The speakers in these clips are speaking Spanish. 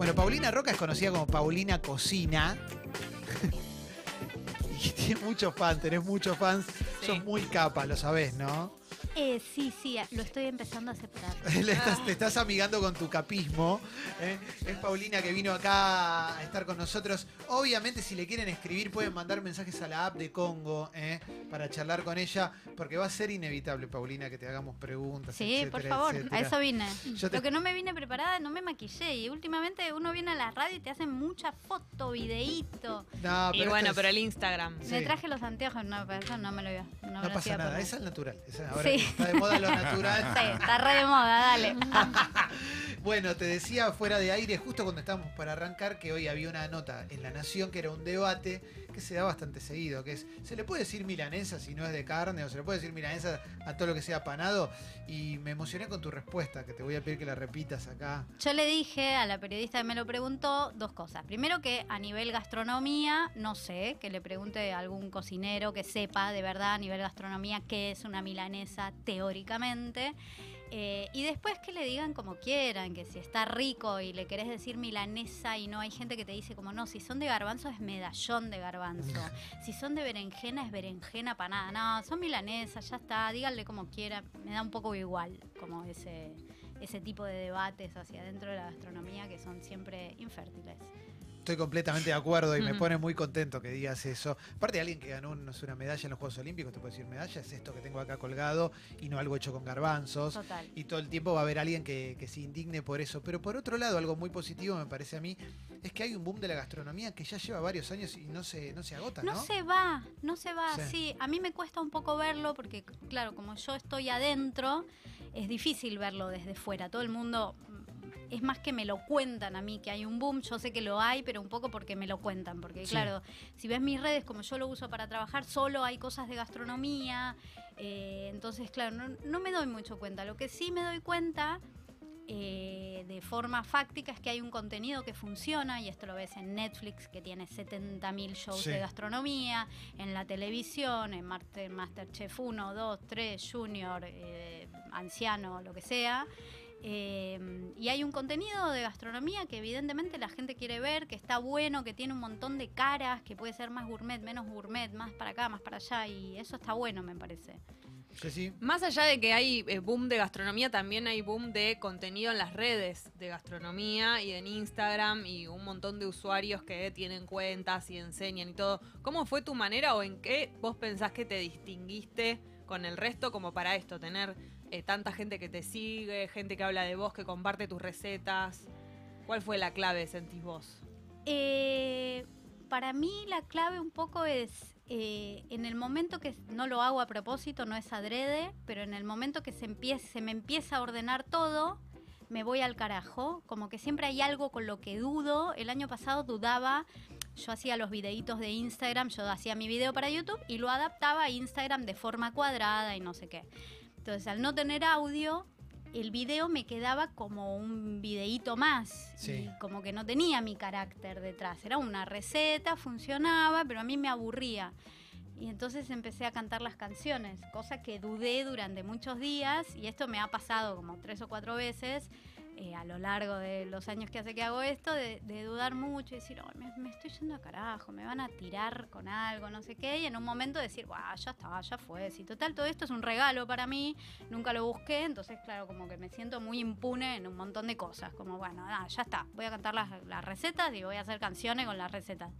Bueno, Paulina Roca es conocida como Paulina Cocina. y tiene muchos fans, tenés muchos fans. Sí. Sos muy capa, lo sabés, ¿no? Eh, sí, sí, lo estoy empezando a aceptar. Le estás- te estás amigando con tu capismo. ¿eh? Es Paulina que vino acá a estar con nosotros. Obviamente, si le quieren escribir, pueden mandar mensajes a la app de Congo ¿eh? para charlar con ella, porque va a ser inevitable, Paulina, que te hagamos preguntas. Sí, etcétera, por favor, etcétera. a eso vine. Yo te- Lo que no me vine preparada, no me maquillé. Y últimamente uno viene a la radio y te hacen mucha foto, videíto. No, y pero bueno, es- pero el Instagram. Sí. Me traje los anteojos, no, pero eso no me lo vio. No, pasa nada, poner. es al natural. es- ahora Sí. Está de moda lo natural. Sí, está re de moda, dale. Bueno, te decía fuera de aire, justo cuando estábamos para arrancar, que hoy había una nota en La Nación que era un debate que se da bastante seguido, que es, ¿se le puede decir milanesa si no es de carne? ¿O se le puede decir milanesa a todo lo que sea panado? Y me emocioné con tu respuesta, que te voy a pedir que la repitas acá. Yo le dije a la periodista que me lo preguntó dos cosas. Primero que a nivel gastronomía, no sé, que le pregunte a algún cocinero que sepa de verdad a nivel gastronomía qué es una milanesa teóricamente. Eh, y después que le digan como quieran, que si está rico y le querés decir milanesa y no hay gente que te dice como no, si son de garbanzo es medallón de garbanzo, si son de berenjena es berenjena panada, no, son milanesas, ya está, díganle como quieran, me da un poco igual como ese, ese tipo de debates hacia adentro de la gastronomía que son siempre infértiles. Estoy completamente de acuerdo y me pone muy contento que digas eso. Aparte de alguien que ganó una medalla en los Juegos Olímpicos, te puedo decir medalla, es esto que tengo acá colgado y no algo hecho con garbanzos. Total. y todo el tiempo va a haber alguien que, que se indigne por eso. Pero por otro lado, algo muy positivo me parece a mí, es que hay un boom de la gastronomía que ya lleva varios años y no se, no se agota, ¿no? No se va, no se va. Sí. Sí. a mí me cuesta un poco verlo porque, claro, como yo estoy adentro, es difícil verlo desde fuera. Todo el mundo, es más que me lo cuentan a mí que hay un boom. Yo sé que lo hay, pero un poco porque me lo cuentan. Porque, Sí. claro, si ves mis redes, como yo lo uso para trabajar, solo hay cosas de gastronomía. eh, entonces, claro, no, no me doy mucho cuenta. Lo que sí me doy cuenta eh, de forma fáctica es que hay un contenido que funciona y esto lo ves en Netflix que tiene 70.000 shows Sí. de gastronomía, en la televisión, en Master, Masterchef 1, 2, 3, Junior, eh, anciano, lo que sea. Eh, y hay un contenido de gastronomía que evidentemente la gente quiere ver, que está bueno, que tiene un montón de caras, que puede ser más gourmet, menos gourmet, más para acá, más para allá, y eso está bueno, me parece. Más allá de que hay eh, boom de gastronomía, también hay boom de contenido en las redes de gastronomía y en Instagram y un montón de usuarios que tienen cuentas y enseñan y todo. ¿Cómo fue tu manera o en qué vos pensás que te distinguiste con el resto como para esto? Tener eh, tanta gente que te sigue, gente que habla de vos, que comparte tus recetas. ¿Cuál fue la clave, sentís vos? Eh, para mí la clave un poco es eh, en el momento que no lo hago a propósito, no es adrede, pero en el momento que se, empiece, se me empieza a ordenar todo, me voy al carajo. Como que siempre hay algo con lo que dudo. El año pasado dudaba. Yo hacía los videitos de Instagram, yo hacía mi video para YouTube y lo adaptaba a Instagram de forma cuadrada y no sé qué. Entonces, al no tener audio, el video me quedaba como un videíto más. Sí. Y como que no tenía mi carácter detrás. Era una receta, funcionaba, pero a mí me aburría. Y entonces empecé a cantar las canciones, cosa que dudé durante muchos días y esto me ha pasado como tres o cuatro veces eh, a lo largo de los años que hace que hago esto, de, de dudar mucho y decir, "Ay, me, me estoy yendo a carajo, me van a tirar con algo, no sé qué, y en un momento decir, "Buah, ya está, ya fue, si total todo esto es un regalo para mí, nunca lo busqué, entonces claro, como que me siento muy impune en un montón de cosas, como bueno, ah, ya está, voy a cantar las, las recetas y voy a hacer canciones con las recetas.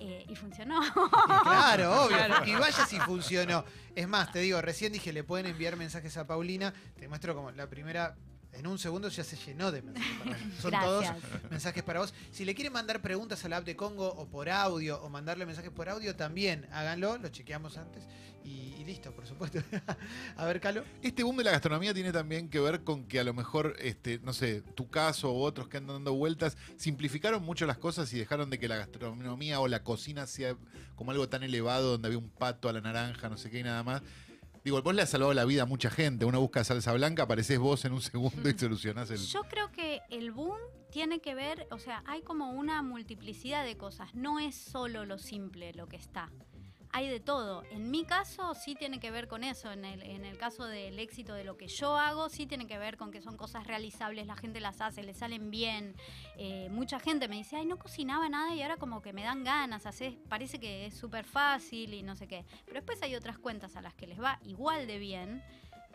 Eh, y funcionó. Claro, obvio. Claro. Y vaya si funcionó. Es más, te digo, recién dije, le pueden enviar mensajes a Paulina. Te muestro como la primera. En un segundo ya se llenó de mensajes. para vos. Son todos mensajes para vos. Si le quieren mandar preguntas a la app de Congo o por audio o mandarle mensajes por audio, también háganlo. Lo chequeamos antes. Y, y listo, por supuesto. a ver, Calo. Este boom de la gastronomía tiene también que ver con que a lo mejor, este, no sé, tu caso u otros que andan dando vueltas, simplificaron mucho las cosas y dejaron de que la gastronomía o la cocina sea como algo tan elevado donde había un pato a la naranja, no sé qué y nada más. Digo, vos le has salvado la vida a mucha gente. Uno busca salsa blanca, apareces vos en un segundo y solucionás el. Yo creo que el boom tiene que ver, o sea, hay como una multiplicidad de cosas. No es solo lo simple lo que está. Hay de todo. En mi caso sí tiene que ver con eso, en el, en el caso del éxito de lo que yo hago, sí tiene que ver con que son cosas realizables, la gente las hace, le salen bien. Eh, mucha gente me dice, ay, no cocinaba nada y ahora como que me dan ganas, haces, parece que es súper fácil y no sé qué. Pero después hay otras cuentas a las que les va igual de bien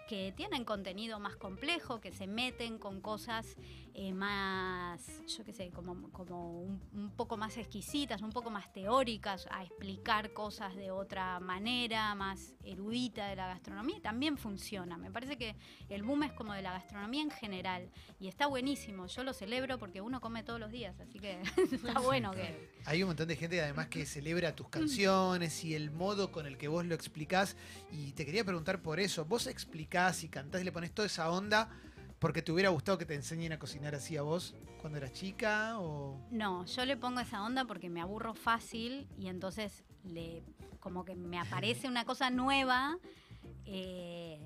que tienen contenido más complejo, que se meten con cosas eh, más, yo qué sé, como, como un, un poco más exquisitas, un poco más teóricas, a explicar cosas de otra manera, más erudita de la gastronomía, también funciona. Me parece que el boom es como de la gastronomía en general y está buenísimo. Yo lo celebro porque uno come todos los días, así que está bueno que... Hay un montón de gente además que celebra tus canciones y el modo con el que vos lo explicás. Y te quería preguntar por eso. ¿Vos explicás y cantás y le pones toda esa onda porque te hubiera gustado que te enseñen a cocinar así a vos cuando eras chica? O... No, yo le pongo esa onda porque me aburro fácil y entonces le como que me aparece una cosa nueva eh,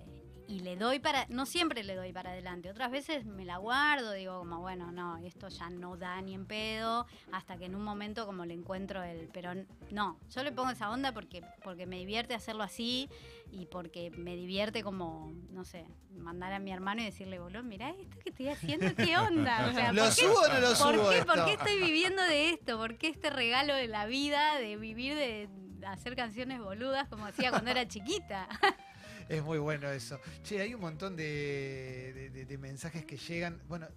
y le doy para, no siempre le doy para adelante, otras veces me la guardo, digo como bueno, no, esto ya no da ni en pedo, hasta que en un momento como le encuentro el, pero no, yo le pongo esa onda porque, porque me divierte hacerlo así y porque me divierte como, no sé, mandar a mi hermano y decirle, boludo, mirá esto que estoy haciendo, ¿qué onda? O sea, ¿Lo ¿por qué- subo o no lo ¿Por subo? qué, esto? ¿Por qué estoy viviendo de esto? ¿Por qué este regalo de la vida, de vivir de hacer canciones boludas como hacía cuando era chiquita? Es muy bueno eso. Che, hay un montón de, de- de- de mensajes que llegan. Bueno,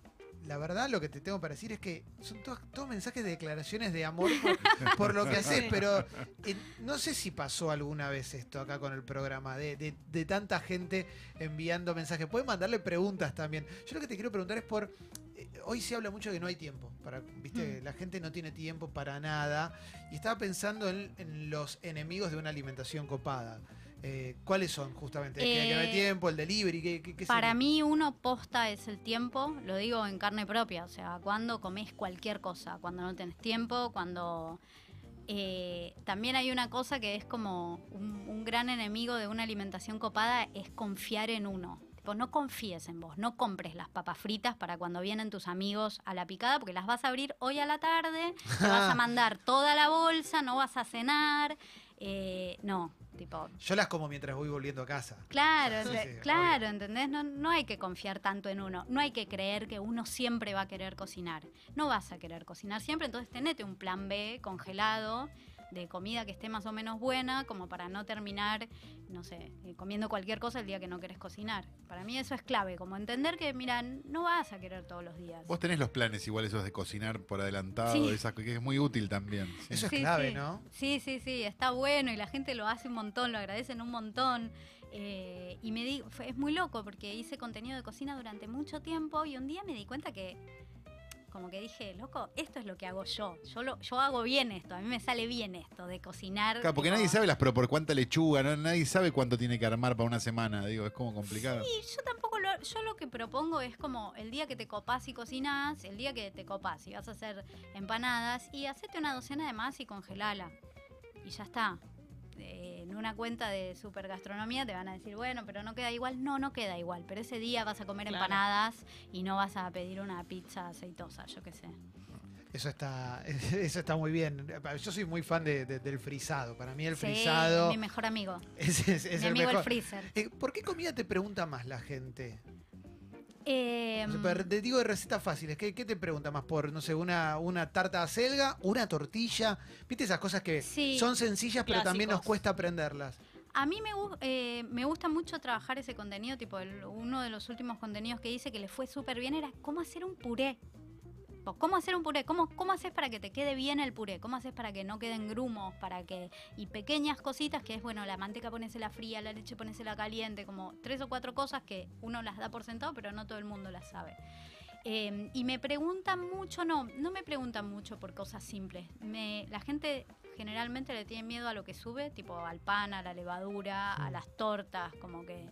la verdad lo que te tengo para decir es que son todos, todos mensajes de declaraciones de amor por, por lo que haces, pero eh, no sé si pasó alguna vez esto acá con el programa, de, de- de tanta gente enviando mensajes. Pueden mandarle preguntas también. Yo lo que te quiero preguntar es por... eh, Hoy se habla mucho de que no hay tiempo. Para, ¿viste? Mm. La gente no tiene tiempo para nada. Y estaba pensando en, en los enemigos de una alimentación copada. Eh, ¿Cuáles son justamente? ¿Que, que no hay Eh, tiempo, el delivery? ¿qué, qué- qué Para mí uno posta es el tiempo, lo digo en carne propia, o sea, cuando comes cualquier cosa, cuando no tenés tiempo, cuando... eh, también hay una cosa que es como un, un gran enemigo de una alimentación copada, es confiar en uno. Tipo, no confíes en vos, no compres las papas fritas para cuando vienen tus amigos a la picada, porque las vas a abrir hoy a la tarde, te vas a mandar toda la bolsa, no vas a cenar. Eh, no, tipo, Yo las como mientras voy volviendo a casa. Claro, Sí, ente- sí, claro, ¿entendés? No, no hay que confiar tanto en uno. No hay que creer que uno siempre va a querer cocinar. No vas a querer cocinar siempre, entonces tenete un plan B congelado de comida que esté más o menos buena, como para no terminar, no sé, eh, comiendo cualquier cosa el día que no querés cocinar. Para mí eso es clave, como entender que, mira, no vas a querer todos los días. Vos tenés los planes igual esos de cocinar por adelantado, Sí. que es muy útil también. sí. Eso es Sí, clave, sí. ¿no? Sí, sí, sí, está bueno y la gente lo hace un montón, lo agradecen un montón. Eh, y me di, fue- es muy loco porque hice contenido de cocina durante mucho tiempo y un día me di cuenta que, como que dije, loco, esto es lo que hago yo. Yo, lo, yo hago bien esto, a mí me sale bien esto de cocinar. Claro, porque nadie sabe las pro por cuánta lechuga, ¿no? nadie sabe cuánto tiene que armar para una semana, digo, es como complicado. Sí, yo tampoco lo, yo lo que propongo es como el día que te copás y cocinás, el día que te copás y vas a hacer empanadas y hacete una docena de más y congelala. Y ya está. Una cuenta de super gastronomía te van a decir, bueno, pero no queda igual. No, no queda igual. Pero ese día vas a comer Claro. empanadas y no vas a pedir una pizza aceitosa, yo qué sé. Eso está, eso está muy bien. Yo soy muy fan de- de- del frisado. Para mí el Sí, frisado mi mejor amigo. es, es- es mi el amigo mejor. el freezer. Eh, ¿Por qué comida te pregunta más la gente? Eh, pero te digo de recetas fáciles. ¿Qué, qué te pregunta más por, no sé, una, una tarta de acelga, una tortilla? ¿Viste esas cosas que Sí. son sencillas pero también nos cuesta aprenderlas? A mí me, eh, me gusta mucho trabajar ese contenido, tipo el- uno de los últimos contenidos que hice que le fue súper bien era cómo hacer un puré. ¿Cómo hacer un puré? ¿Cómo, ¿Cómo haces para que te quede bien el puré? ¿Cómo haces para que no queden grumos? Para que Y pequeñas cositas que es, bueno, la manteca ponésela fría, la leche ponésela caliente, como tres o cuatro cosas que uno las da por sentado, pero no todo el mundo las sabe. Eh, y me preguntan mucho, no, no me preguntan mucho por cosas simples. Me, la gente generalmente le tiene miedo a lo que sube, tipo al pan, a la levadura, a Mm. las tortas, como que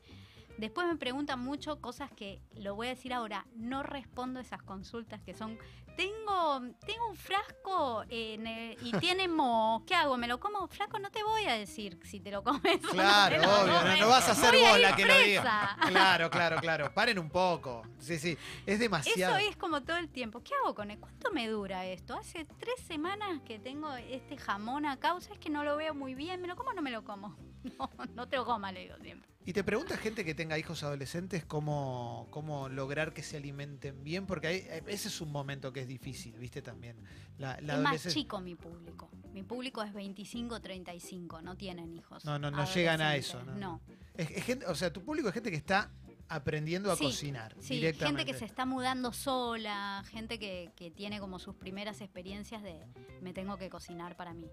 Después me preguntan mucho cosas que, lo voy a decir ahora, no respondo esas consultas que son, tengo, tengo un frasco en el- y tiene mo, ¿qué hago? ¿Me lo como? Flaco, no te voy a decir si te lo comes. o no Claro, te lo obvio, no, comes. no vas a hacer Voy vos la que lo diga. Claro, claro, claro. Paren un poco. Sí, sí. Es demasiado. Eso es como todo el tiempo. ¿Qué hago con él? ¿Cuánto me dura esto? Hace tres semanas que tengo este jamón acá. O sea, es que no lo veo muy bien. ¿Me lo como o no me lo como? No, no te lo comas, le digo siempre. Y te pregunta gente que tenga hijos adolescentes cómo, cómo lograr que se alimenten bien, porque hay- ese es un momento que es difícil, ¿viste? También. La, la es más chico mi público. Mi público es 25-35. No tienen hijos. No, no, no llegan a eso, no, No. Es- es gente- o sea, tu público es gente que está aprendiendo a Sí, cocinar Sí, directamente. gente que se está mudando sola, gente que, que tiene como sus primeras experiencias de me tengo que cocinar para mí.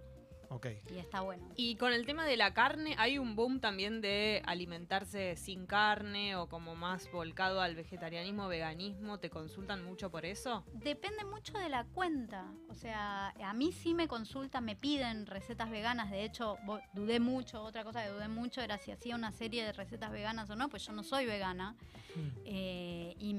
Ok. Y está bueno. Y con el tema de la carne, hay un boom también de alimentarse sin carne o como más volcado al vegetarianismo, veganismo. ¿Te consultan mucho por eso? Depende mucho de la cuenta. O sea, a mí sí me consultan, me piden recetas veganas. De hecho, dudé mucho. Otra cosa que dudé mucho era si hacía una serie de recetas veganas o no, pues yo no soy vegana. Mm. Eh, y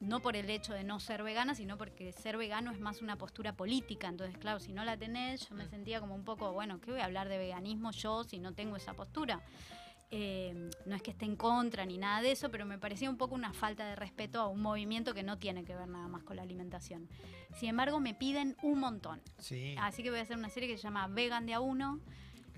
no por el hecho de no ser vegana, sino porque ser vegano es más una postura política. Entonces, claro, si no la tenés, yo me sentía como un poco, bueno, ¿qué voy a hablar de veganismo yo si no tengo esa postura? Eh, no es que esté en contra ni nada de eso, pero me parecía un poco una falta de respeto a un movimiento que no tiene que ver nada más con la alimentación. Sin embargo, me piden un montón. Sí. Así que voy a hacer una serie que se llama Vegan de a uno,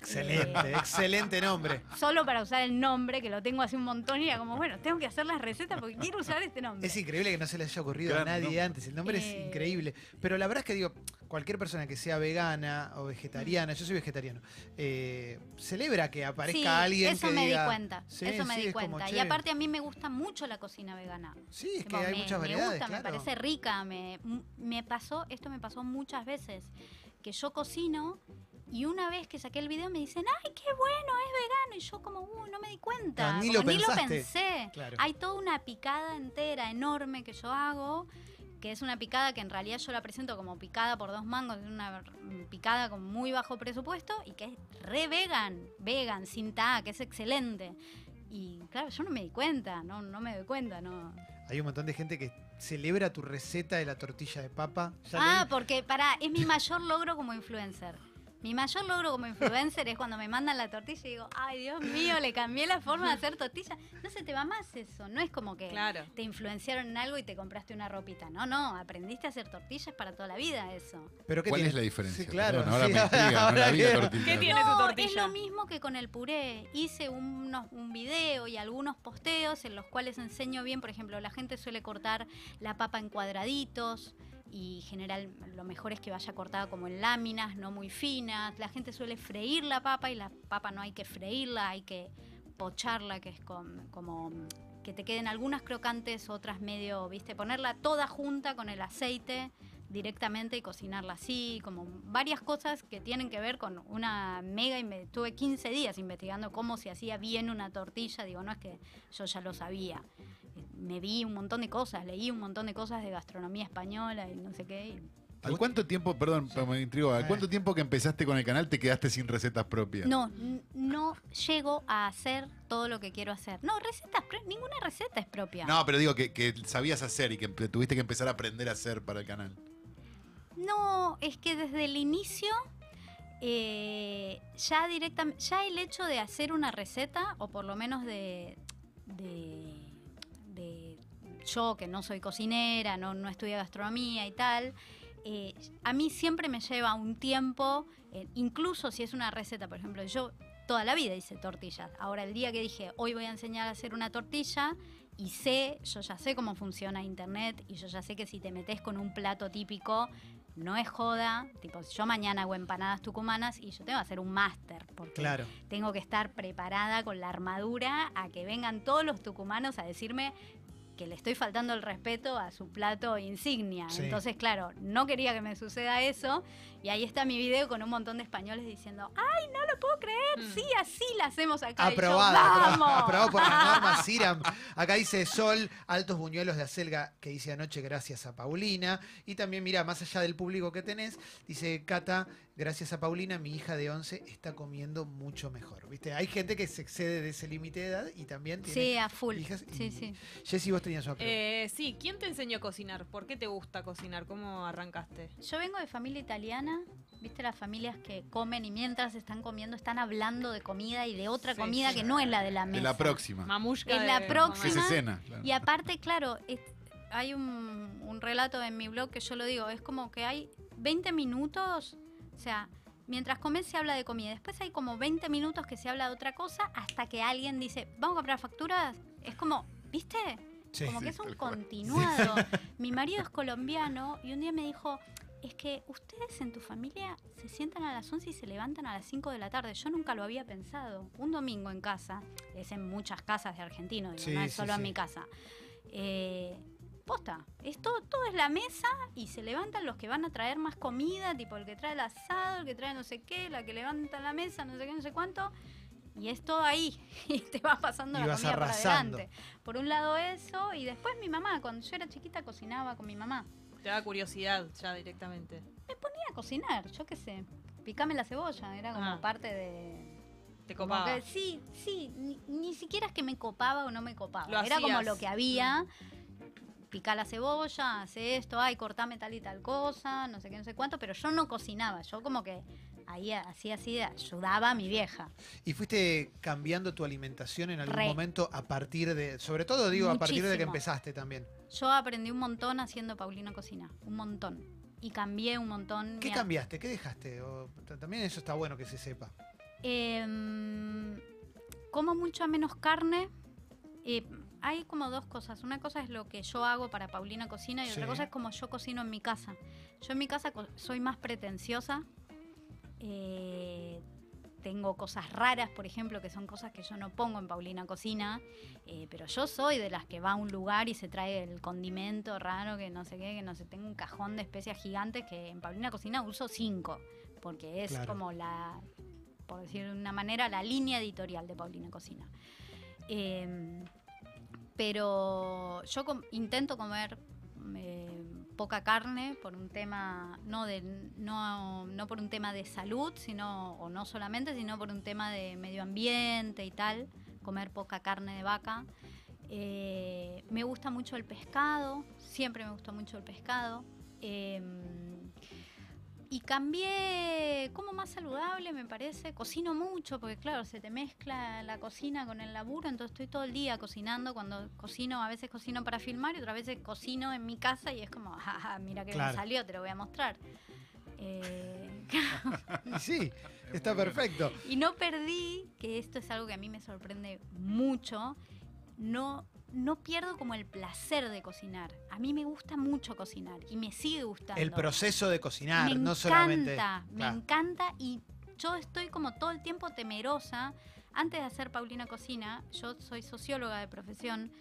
Excelente, excelente nombre. solo para usar el nombre, que lo tengo hace un montón y era como, bueno, tengo que hacer las recetas porque quiero usar este nombre. Es increíble que no se le haya ocurrido Claro, a nadie no. antes. El nombre es Eh. increíble. Pero la verdad es que digo, cualquier persona que sea vegana o vegetariana, yo soy vegetariano, eh, celebra que aparezca sí, alguien eso que me diga- di cuenta. Sí, eso me sí, di es como, cuenta. Y aparte a mí me gusta mucho la cocina vegana. Sí, es que hay me, muchas me variedades, gusta, me parece rica. Me, me pasó, esto me pasó muchas veces, que yo cocino y una vez que saqué el video me dicen, ay, qué bueno, es vegano. Y yo como, uh, no me di cuenta. Ni como lo pensaste. pensé. Claro. Hay toda una picada entera, enorme que yo hago, que es una picada que en realidad yo la presento como picada por dos mangos, es una picada con muy bajo presupuesto y que es re vegan, vegan, sin ta, que es excelente. Y claro, yo no me di cuenta, no, no me doy cuenta, no. Hay un montón de gente que celebra tu receta de la tortilla de papa. Ah, porque para es mi mayor logro como influencer. Mi mayor logro como influencer es cuando me mandan la tortilla y digo, ay Dios mío, le cambié la forma de hacer tortilla. No se te va más eso, no es como que Claro. te influenciaron en algo y te compraste una ropita. No, no, aprendiste a hacer tortillas para toda la vida eso. ¿Pero qué ¿Cuál tiene? es la diferencia? Sí, claro. Perdón, ahora sí, me intriga, no ahora la vi la tortilla. ¿Qué tiene tu No, tortilla? es lo mismo que con el puré. Hice unos, un video y algunos posteos en los cuales enseño bien, por ejemplo, la gente suele cortar la papa en cuadraditos y general lo mejor es que vaya cortada como en láminas, no muy finas. La gente suele freír la papa y la papa no hay que freírla, hay que pocharla, que es como que te queden algunas crocantes, otras medio, viste, ponerla toda junta con el aceite directamente y cocinarla así, como varias cosas que tienen que ver con una mega, inve- tuve 15 días investigando cómo se hacía bien una tortilla, digo, no es que yo ya lo sabía, me vi un montón de cosas, leí un montón de cosas de gastronomía española y no sé qué, y ¿Al cuánto tiempo, perdón, pero me intrigo, ¿al cuánto tiempo que empezaste con el canal te quedaste sin recetas propias? No, n- no llego a hacer todo lo que quiero hacer. No, recetas, pro- ninguna receta es propia. No, pero digo que, que sabías hacer y que empe- tuviste que empezar a aprender a hacer para el canal. No, es que desde el inicio eh, ya directamente, ya el hecho de hacer una receta, o por lo menos de, de yo que no soy cocinera, no, no estudié gastronomía y tal, eh, a mí siempre me lleva un tiempo, eh, incluso si es una receta, por ejemplo, yo toda la vida hice tortillas. Ahora el día que dije, hoy voy a enseñar a hacer una tortilla, y sé, yo ya sé cómo funciona internet y yo ya sé que si te metes con un plato típico, no es joda. Tipo, yo mañana hago empanadas tucumanas y yo tengo que hacer un máster, porque Claro. tengo que estar preparada con la armadura a que vengan todos los tucumanos a decirme que le estoy faltando el respeto a su plato insignia. Sí. Entonces, claro, no quería que me suceda eso. Y ahí está mi video con un montón de españoles diciendo, ¡ay, no lo puedo creer! Mm. Sí, así la hacemos acá. Yo, Aprobado, aprobado, ¡Vamos! aprobado por la norma Siram. Acá dice Sol, altos buñuelos de acelga que hice anoche gracias a Paulina. Y también, mira, más allá del público que tenés, dice Cata, gracias a Paulina, mi hija de 11 está comiendo mucho mejor. ¿Viste? Hay gente que se excede de ese límite de edad y también tiene Sí, a full. hijas. Sí, sí. Jessy, vos tenías una pregunta. Eh, sí, ¿quién te enseñó a cocinar? ¿Por qué te gusta cocinar? ¿Cómo arrancaste? Yo vengo de familia italiana, viste las familias que comen y mientras están comiendo están hablando de comida y de otra Sí, comida sí. que no es la de la mesa. De la próxima. Mamushka. En la próxima- Que se cena. claro. Y aparte, claro, es- hay un, un relato en mi blog que yo lo digo, es como que hay 20 minutos, o sea, mientras comes se habla de comida, después hay como 20 minutos que se habla de otra cosa hasta que alguien dice, vamos a comprar facturas, es como, ¿viste? Sí. como sí, que es un continuado. Mi marido es colombiano y un día me dijo, es que ustedes en tu familia se sientan a las 11 y se levantan a las 5 de la tarde. Yo nunca lo había pensado. Un domingo en casa, es en muchas casas de argentinos, digo, Sí, no es sí, solo sí. en mi casa. Eh, posta, es todo, todo es la mesa y se levantan los que van a traer más comida, tipo el que trae el asado, el que trae no sé qué, la que levanta la mesa, no sé qué, no sé cuánto. Y es todo ahí, y te vas pasando Y la vas comida arrasando. por adelante. Por un lado eso, y después mi mamá, cuando yo era chiquita cocinaba con mi mamá. Te da curiosidad ya directamente. Me ponía a cocinar, yo qué sé, picame la cebolla, era como Ah. parte de... Te copaba. que sí, sí, ni, ni siquiera es que me copaba o no me copaba. Lo era como lo que había. Pica la cebolla, hace esto, ay, cortame tal y tal cosa, no sé qué, no sé cuánto, pero yo no cocinaba, yo como que ahí hacía así, ayudaba a mi vieja. ¿Y fuiste cambiando tu alimentación en algún Re. momento a partir de, sobre todo digo, a partir de que empezaste también? Yo aprendí un montón haciendo Paulina Cocina, un montón. Y cambié un montón. ¿Qué cambiaste? ¿Qué dejaste? O- también eso está bueno que se sepa. Em, como mucha menos carne. Eh, hay como dos cosas. Una cosa es lo que yo hago para Paulina Cocina y Sí. otra cosa es como yo cocino en mi casa. Yo en mi casa soy más pretenciosa. Eh, tengo cosas raras, por ejemplo, que son cosas que yo no pongo en Paulina Cocina. eh, pero yo soy de las que va a un lugar y se trae el condimento raro, que no sé qué, que no sé. Tengo un cajón de especias gigantes que en Paulina Cocina uso cinco. Porque es Claro. como la, por decir de una manera, la línea editorial de Paulina Cocina. Eh, pero yo com- intento comer eh, poca carne por un tema, no, de, no, no por un tema de salud, sino, o no solamente, sino por un tema de medio ambiente y tal, comer poca carne de vaca. Eh, me gusta mucho el pescado, siempre me gustó mucho el pescado. Eh, y cambié como más saludable, me parece. Cocino mucho, porque claro, se te mezcla la cocina con el laburo, entonces estoy todo el día cocinando. Cuando cocino, a veces cocino para filmar y otras veces cocino en mi casa y es como, jaja, mira que Claro. me salió, te lo voy a mostrar. Eh, Y sí, está perfecto. y no perdí, que esto es algo que a mí me sorprende mucho, no, no pierdo como el placer de cocinar. A mí me gusta mucho cocinar y me sigue gustando. El proceso de cocinar, me no encanta, solamente. me Claro. encanta y yo estoy como todo el tiempo temerosa. Antes de hacer Paulina Cocina, yo soy socióloga de profesión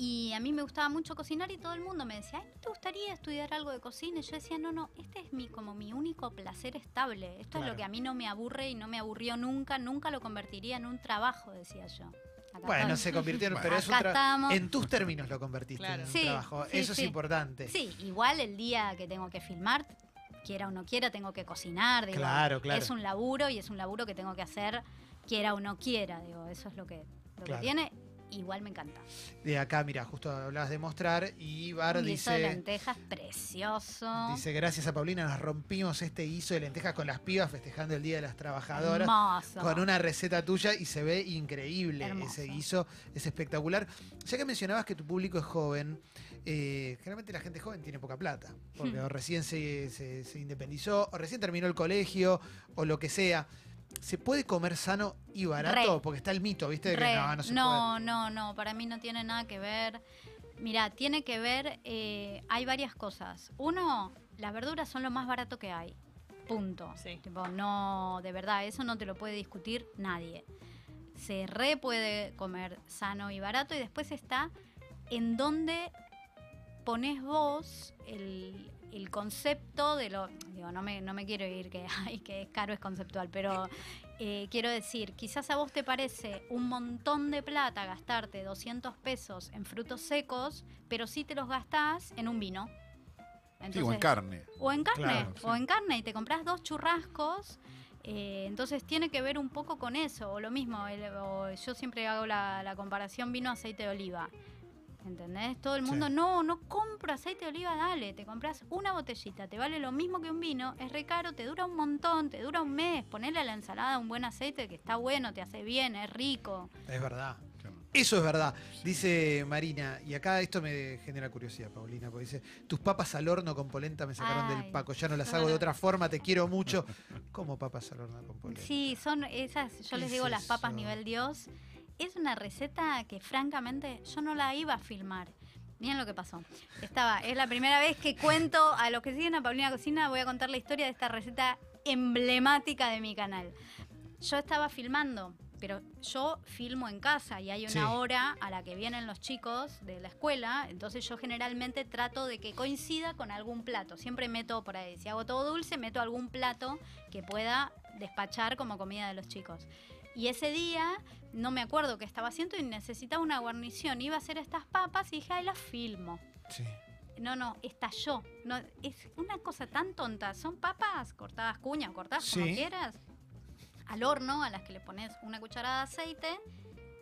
y a mí me gustaba mucho cocinar y todo el mundo me decía, Ay, ¿no te gustaría estudiar algo de cocina? Y yo decía, no, no, este es mi, como mi único placer estable. Esto es lo que a mí no me aburre y no me aburrió nunca, nunca lo convertiría en un trabajo, decía yo. Bueno, se convirtió en, Bueno. pero es un tra- en tus términos lo convertiste Claro. en un Sí, trabajo. sí, Eso sí. es importante. Sí, igual el día que tengo que filmar, quiera o no quiera, tengo que cocinar. Digo, Claro, claro. Es un laburo y es un laburo que tengo que hacer, quiera o no quiera. Digo, eso es lo que, lo Claro. que tiene. Igual me encanta. De acá, mira, justo hablabas de mostrar y Bar Un guiso de dice, lentejas precioso. dice, gracias a Paulina nos rompimos este guiso de lentejas con las pibas festejando el Día de las Trabajadoras. Hermoso. Con una receta tuya y se ve increíble Hermoso. ese guiso, es espectacular. Ya que mencionabas que tu público es joven, eh, generalmente la gente joven tiene poca plata, porque Hmm. o recién se, se- se independizó, o recién terminó el colegio, o lo que sea. ¿Se puede comer sano y barato? Re. Porque está el mito, ¿viste? De que Re. no, no se no, no, no, para mí no tiene nada que ver. Mira, tiene que ver, eh, hay varias cosas. Uno, las verduras son lo más barato que hay. Punto. Sí. Tipo, no, de verdad, eso no te lo puede discutir nadie. Se re puede comer sano y barato y después está en donde pones vos el, el concepto de lo. Digo, no me, no me quiero ir que, ay, que es caro, es conceptual, pero eh, quiero decir, quizás a vos te parece un montón de plata gastarte 200 pesos en frutos secos, pero sí te los gastás en un vino. Sí, o en carne. o en carne, Claro, o en carne, y te compras dos churrascos. eh, entonces tiene que ver un poco con eso, o lo mismo, el- o yo siempre hago la, la comparación vino-aceite de oliva. ¿Entendés? Todo el mundo, Sí. no, no compro aceite de oliva, dale, te compras una botellita, te vale lo mismo que un vino, es re caro, te dura un montón, te dura un mes, ponele a la ensalada un buen aceite que está bueno, te hace bien, es rico. Es verdad. Claro. Eso es verdad, dice Marina. Y acá esto me genera curiosidad, Paulina, porque dice, tus papas al horno con polenta me sacaron Ay. del paco, ya no las hago de otra forma, te quiero mucho. ¿Cómo papas al horno con polenta? Sí, son esas, yo ¿Qué les es digo las papas eso? nivel Dios. Es una receta que francamente yo no la iba a filmar. Miren lo que pasó. Estaba, es la primera vez que cuento a los que siguen a Paulina Cocina, voy a contar la historia de esta receta emblemática de mi canal. Yo estaba filmando, pero yo filmo en casa y hay una Sí. hora a la que vienen los chicos de la escuela, entonces yo generalmente trato de que coincida con algún plato. Siempre meto por ahí, si hago todo dulce, meto algún plato que pueda despachar como comida de los chicos. Y ese día no me acuerdo qué estaba haciendo y necesitaba una guarnición. Iba a hacer estas papas y dije, ay, las filmo. Sí. No, no, estalló. No, es una cosa tan tonta. Son papas cortadas cuña cortadas como Sí. quieras. Al horno, a las que le pones una cucharada de aceite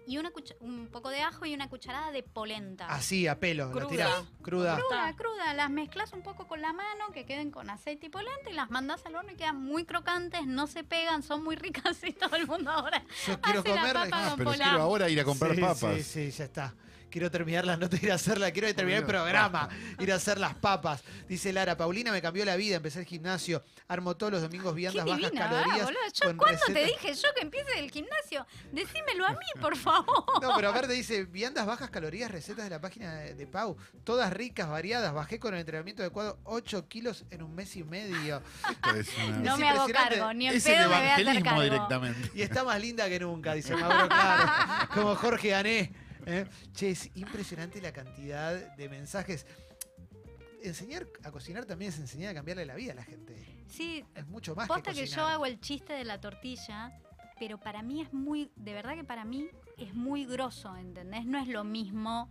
y una un poco de ajo y una cucharada de polenta. Así, a pelo, la Cruda. tirás. Cruda. Cruda, cruda, las mezclas un poco con la mano, que queden con aceite y polenta y las mandas al horno y quedan muy crocantes, no se pegan, son muy ricas y todo el mundo ahora Yo quiero Hace la comer. papa Ah, con pero quiero ahora ir a comprar Sí, papas. Sí, sí, ya está. Quiero terminar la nota, ir a hacerla, quiero terminar el programa, ir a hacer las papas. Dice Lara, Paulina me cambió la vida, empecé el gimnasio, armo todos los domingos Qué viandas bajas divina, calorías. ah, boludo. Yo con cuándo te dije yo que empiece el gimnasio, decímelo a mí, por favor. No, pero aparte dice, viandas bajas calorías, recetas de la página de, de Pau, todas ricas, variadas, bajé con el entrenamiento adecuado 8 kilos en un mes y medio. Esto es una- No Es me hago cargo, ni en es el pedo me voy a evangelismo directamente. Y está más linda que nunca, dice Mauro, claro. Como Jorge Gané. ¿eh? Che, es impresionante la cantidad de mensajes. Enseñar a cocinar también es enseñar a cambiarle la vida a la gente. Sí, Es mucho más posta que que, yo hago el chiste de la tortilla, pero para mí es muy, de verdad que para mí es muy grosso, ¿entendés? No es lo mismo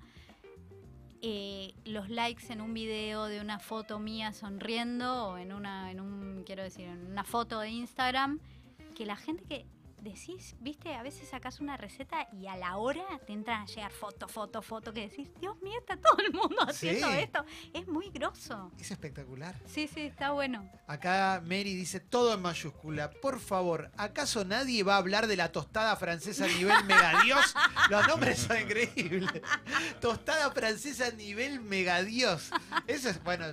eh, los likes en un video de una foto mía sonriendo o en una, en un, quiero decir, en una foto de Instagram, que la gente que decís, viste, a veces sacas una receta y a la hora te entran a llegar foto, foto, foto, que decís, Dios mío, está todo el mundo haciendo Sí. esto. Es muy grosso. Es espectacular. Sí, sí, está bueno. Acá Mary dice todo en mayúscula. Por favor, ¿acaso nadie va a hablar de la tostada francesa a nivel megadios? Los nombres son increíbles. Tostada francesa a nivel megadios. Eso es, bueno,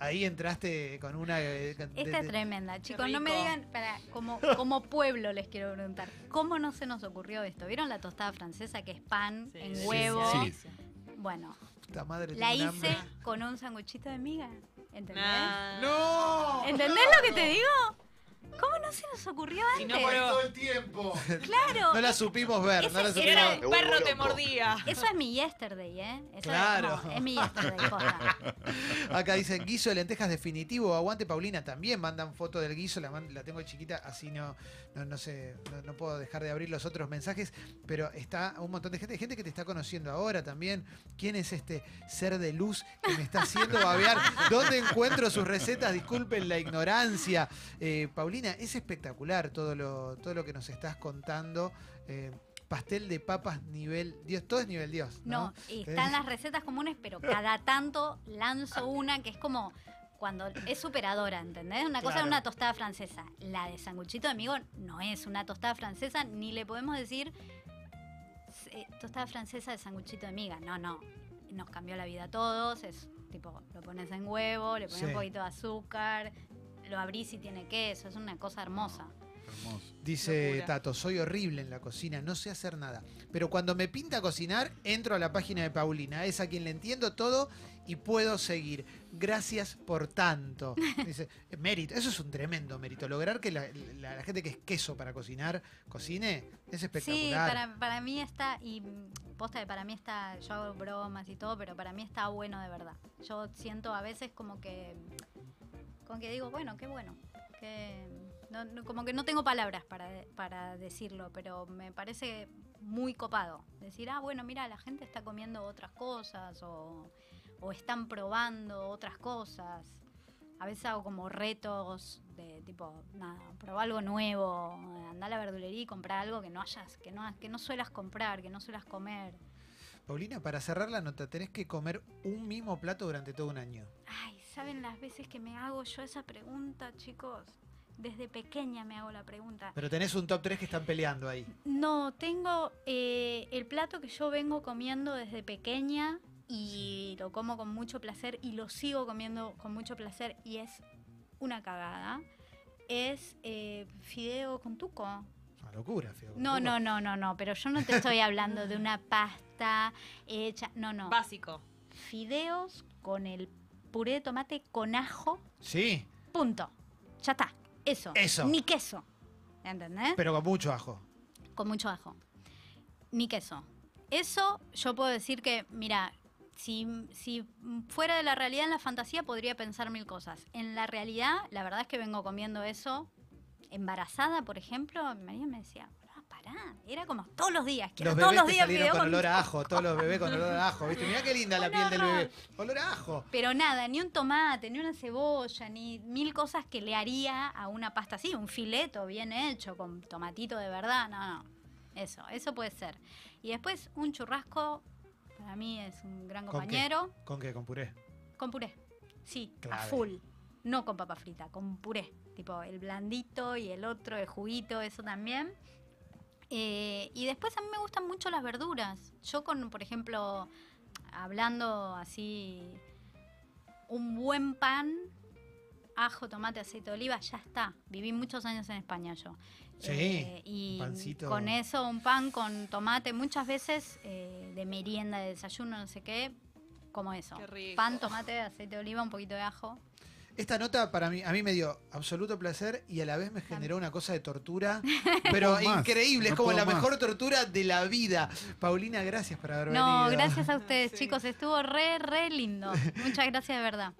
ahí entraste con una... eh, de- Esta es tremenda, chicos. No me digan, para, como, como pueblo les quiero preguntar, ¿cómo no se nos ocurrió esto? ¿Vieron la tostada francesa que es pan Sí, en sí, huevo? sí. Bueno, Puta madre, la hice hambre. con un sanguchito de miga. ¿Entendés? Nah. ¡No! ¿Entendés lo que te digo? ¿Cómo no se nos ocurrió Si antes? no, pero- Todo el tiempo. Claro. No la supimos ver, no la Ese supimos Era ver. el perro te mordía. Eso es mi yesterday, ¿eh? Eso es Claro. como- Es, mi yesterday, posta. Acá dicen guiso de lentejas definitivo, aguante Paulina también mandan foto del guiso, la, man- la tengo chiquita, así no, no, no sé, no, no puedo dejar de abrir los otros mensajes, pero está un montón de gente, gente que te está conociendo ahora también. ¿Quién es este ser de luz que me está haciendo babear? ¿Dónde encuentro sus recetas? Disculpen la ignorancia. Eh, Es espectacular todo lo, todo lo que nos estás contando. Eh, pastel de papas nivel Dios, todo es nivel Dios. No, ¿no? están las recetas comunes, pero cada tanto lanzo una que es como cuando es superadora, ¿entendés? Una cosa es Claro. una tostada francesa. La de sanguchito de amigo no es una tostada francesa, ni le podemos decir eh, tostada francesa de sanguchito de miga. No, no. Nos cambió la vida a todos. Es tipo, lo pones en huevo, le pones Sí. un poquito de azúcar, lo abrís y tiene queso. Es una cosa hermosa. Hermoso. Dice Locura. Tato, soy horrible en la cocina, no sé hacer nada. Pero cuando me pinta cocinar, entro a la página de Paulina. Es a quien le entiendo todo y puedo seguir. Gracias por tanto. Dice, "Eh, mérito, eso es un tremendo mérito. Lograr que la, la- la gente que es queso para cocinar, cocine, es Sí, espectacular. para, para mí está, y posta que para mí está, yo hago bromas y todo, pero para mí está bueno de verdad. Yo siento a veces como que, como que digo, bueno, qué bueno, que no- no- como que no tengo palabras para, de- para decirlo, pero me parece muy copado. Decir, ah, bueno, mira, la gente está comiendo otras cosas o, o están probando otras cosas. A veces hago como retos de tipo, nada, probar algo nuevo, andar a la verdulería y comprar algo que no hayas, que no, que no suelas comprar, que no suelas comer. Paulina, para cerrar la nota, tenés que comer un mismo plato durante todo un año. Ay, ¿saben las veces que me hago yo esa pregunta, chicos? Desde pequeña me hago la pregunta. Pero tenés un top 3 que están peleando ahí. No, tengo eh, el plato que yo vengo comiendo desde pequeña y lo como con mucho placer y lo sigo comiendo con mucho placer y es una cagada. Es eh, fideo con tuco. Una locura, Feo. No, no, no, no, no, pero yo no te estoy hablando de una pasta hecha, no, no. Básico. Fideos con el puré de tomate con ajo, Sí, punto. Ya está, eso. Eso. Ni queso. ¿Entendés? pero con mucho ajo. con mucho ajo. Ni queso. Eso yo puedo decir que, mira, si, si fuera de la realidad en la fantasía podría pensar mil cosas. En la realidad, la verdad es que vengo comiendo eso. Embarazada, por ejemplo, mi marido me decía, "Ah, pará, era como todos los días. Quiero Los todos bebés los te días con con olor a ajo, todos los bebés con olor a ajo, ¿viste? Mirá qué linda la piel del bebé. Olor a ajo. Pero nada, ni un tomate, ni una cebolla, ni mil cosas que le haría a una pasta así, un fileto bien hecho, con tomatito de verdad, no, no. Eso, eso puede ser. Y después un churrasco, para mí es un gran ¿Con qué? compañero, ¿Con qué? ¿Con puré? con puré. Sí, a full. No con papa frita, con puré. Tipo el blandito y el otro, el juguito, eso también. Eh, y después a mí me gustan mucho las verduras. Yo con, por ejemplo, hablando así, un buen pan, ajo, tomate, aceite de oliva, ya está. Viví muchos años en España yo. Eh, Sí, y pancito. con eso, un pan con tomate, muchas veces eh, de merienda, de desayuno, no sé qué, como eso. Qué rico. Pan, tomate, aceite de oliva, un poquito de ajo. Esta nota para mí, a mí me dio absoluto placer y a la vez me generó una cosa de tortura, pero más, increíble, es no como la más. mejor tortura de la vida. Paulina, gracias por haber No, venido. gracias a ustedes, Sí. chicos. Estuvo re, re lindo. Muchas gracias de verdad.